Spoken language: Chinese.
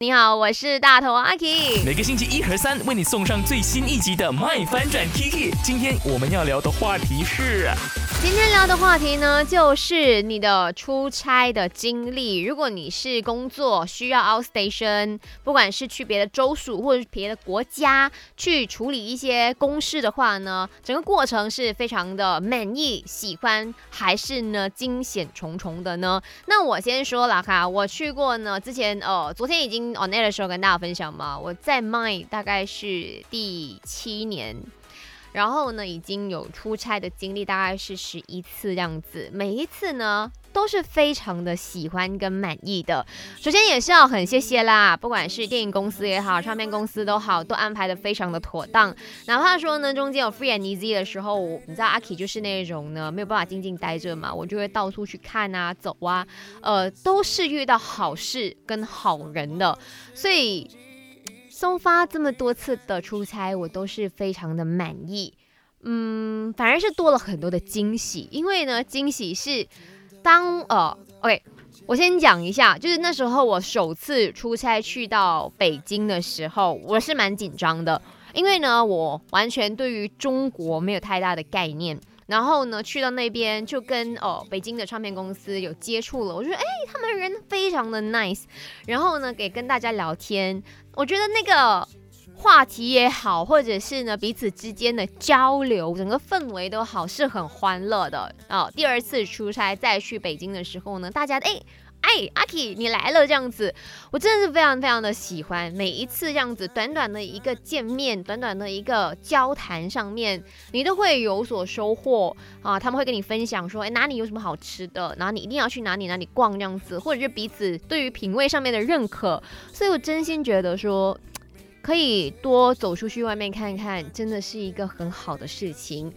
你好，我是大头阿 K。每个星期一和三为你送上最新一集的《麦翻转 Kiki》。今天我们要聊的话题是，今天聊的话题呢，就是你的出差的经历。如果你是工作需要 out station，不管是去别的州属或者是别的国家去处理一些公事的话呢，整个过程是非常的满意、喜欢，还是呢惊险重重的呢？那我先说了哈，我去过呢，之前呃，昨天已经 on air 的时候跟大家分享嘛，我在 my 大概是第七年。然后呢，已经有出差的经历，大概是十一次这样子。每一次呢，都是非常的喜欢跟满意的。首先也是要很谢谢啦，不管是电影公司也好，唱片公司都好，都安排的非常的妥当。哪怕说呢，中间有 free and easy 的时候，你知道阿 K 就是那种呢，没有办法静静待着嘛，我就会到处去看啊，走啊，呃，都是遇到好事跟好人的，所以。松发这么多次的出差，我都是非常的满意。嗯，反而是多了很多的惊喜，因为呢，惊喜是当呃，OK，我先讲一下，就是那时候我首次出差去到北京的时候，我是蛮紧张的，因为呢，我完全对于中国没有太大的概念。然后呢，去到那边就跟哦北京的唱片公司有接触了，我觉得哎，他们人非常的 nice，然后呢，给跟大家聊天，我觉得那个话题也好，或者是呢彼此之间的交流，整个氛围都好，是很欢乐的哦。第二次出差再去北京的时候呢，大家哎。哎，阿 K，你来了，这样子，我真的是非常非常的喜欢每一次这样子短短的一个见面，短短的一个交谈上面，你都会有所收获啊。他们会跟你分享说，哎，哪里有什么好吃的，然后你一定要去哪里哪里逛这样子，或者是彼此对于品味上面的认可。所以我真心觉得说，可以多走出去外面看看，真的是一个很好的事情。